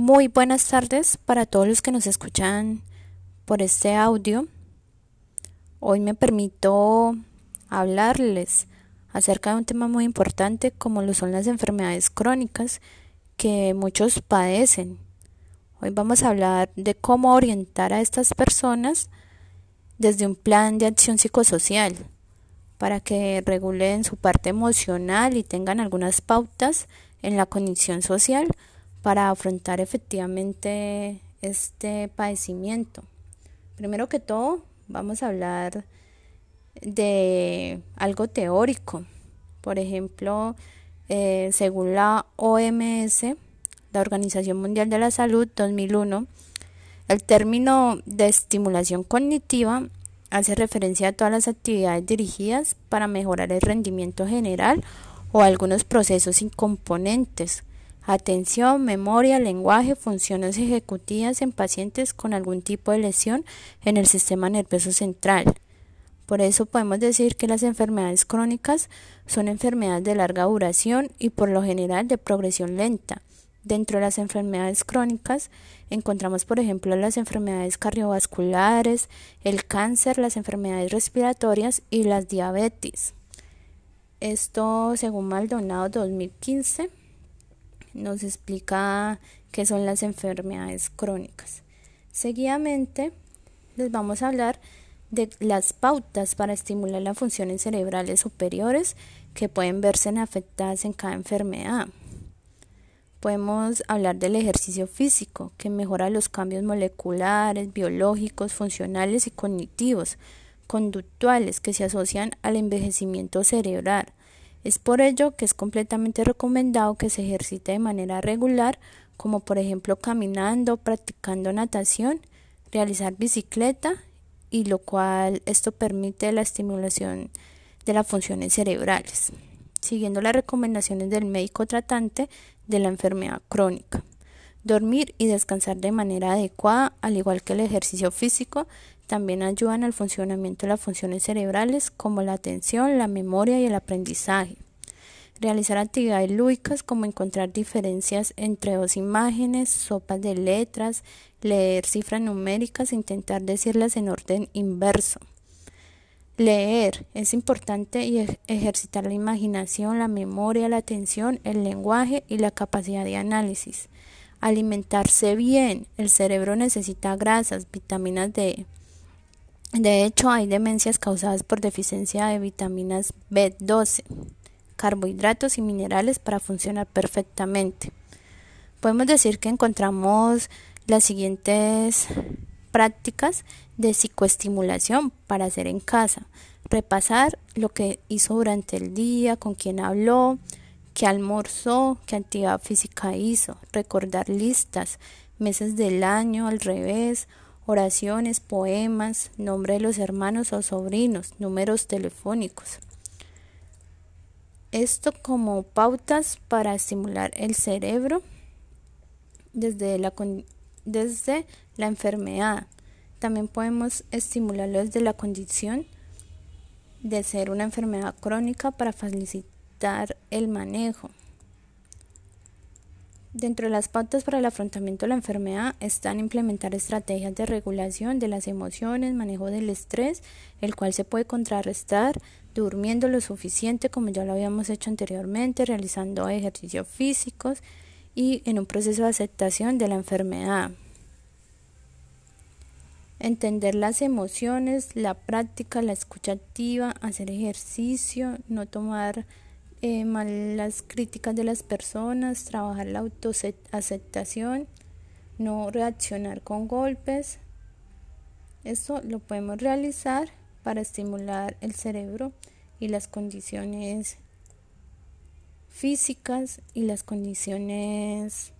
Muy buenas tardes para todos los que nos escuchan por este audio. Hoy me permito hablarles acerca de un tema muy importante como lo son las enfermedades crónicas que muchos padecen. Hoy vamos a hablar de cómo orientar a estas personas desde un plan de acción psicosocial para que regulen su parte emocional y tengan algunas pautas en la condición social para afrontar efectivamente este padecimiento. Primero que todo, vamos a hablar de algo teórico. Por ejemplo, eh, según la OMS, la Organización Mundial de la Salud 2001, el término de estimulación cognitiva hace referencia a todas las actividades dirigidas para mejorar el rendimiento general o algunos procesos y componentes atención, memoria, lenguaje, funciones ejecutivas en pacientes con algún tipo de lesión en el sistema nervioso central. Por eso podemos decir que las enfermedades crónicas son enfermedades de larga duración y por lo general de progresión lenta. Dentro de las enfermedades crónicas encontramos, por ejemplo, las enfermedades cardiovasculares, el cáncer, las enfermedades respiratorias y las diabetes. Esto según Maldonado 2015 nos explica qué son las enfermedades crónicas. Seguidamente les vamos a hablar de las pautas para estimular las funciones cerebrales superiores que pueden verse afectadas en cada enfermedad. Podemos hablar del ejercicio físico, que mejora los cambios moleculares, biológicos, funcionales y cognitivos, conductuales que se asocian al envejecimiento cerebral. Es por ello que es completamente recomendado que se ejercite de manera regular, como por ejemplo caminando, practicando natación, realizar bicicleta, y lo cual esto permite la estimulación de las funciones cerebrales, siguiendo las recomendaciones del médico tratante de la enfermedad crónica. Dormir y descansar de manera adecuada, al igual que el ejercicio físico, también ayudan al funcionamiento de las funciones cerebrales como la atención, la memoria y el aprendizaje. Realizar actividades lúdicas como encontrar diferencias entre dos imágenes, sopas de letras, leer cifras numéricas e intentar decirlas en orden inverso. Leer es importante y ejercitar la imaginación, la memoria, la atención, el lenguaje y la capacidad de análisis. Alimentarse bien. El cerebro necesita grasas, vitaminas D, de hecho, hay demencias causadas por deficiencia de vitaminas B12, carbohidratos y minerales para funcionar perfectamente. Podemos decir que encontramos las siguientes prácticas de psicoestimulación para hacer en casa. Repasar lo que hizo durante el día, con quién habló, qué almorzó, qué actividad física hizo. Recordar listas, meses del año al revés oraciones, poemas, nombre de los hermanos o sobrinos, números telefónicos. Esto como pautas para estimular el cerebro desde la, desde la enfermedad. También podemos estimularlo desde la condición de ser una enfermedad crónica para facilitar el manejo. Dentro de las pautas para el afrontamiento de la enfermedad están implementar estrategias de regulación de las emociones, manejo del estrés, el cual se puede contrarrestar durmiendo lo suficiente como ya lo habíamos hecho anteriormente, realizando ejercicios físicos y en un proceso de aceptación de la enfermedad. Entender las emociones, la práctica, la escucha activa, hacer ejercicio, no tomar eh, las críticas de las personas, trabajar la autoaceptación, no reaccionar con golpes. Esto lo podemos realizar para estimular el cerebro y las condiciones físicas y las condiciones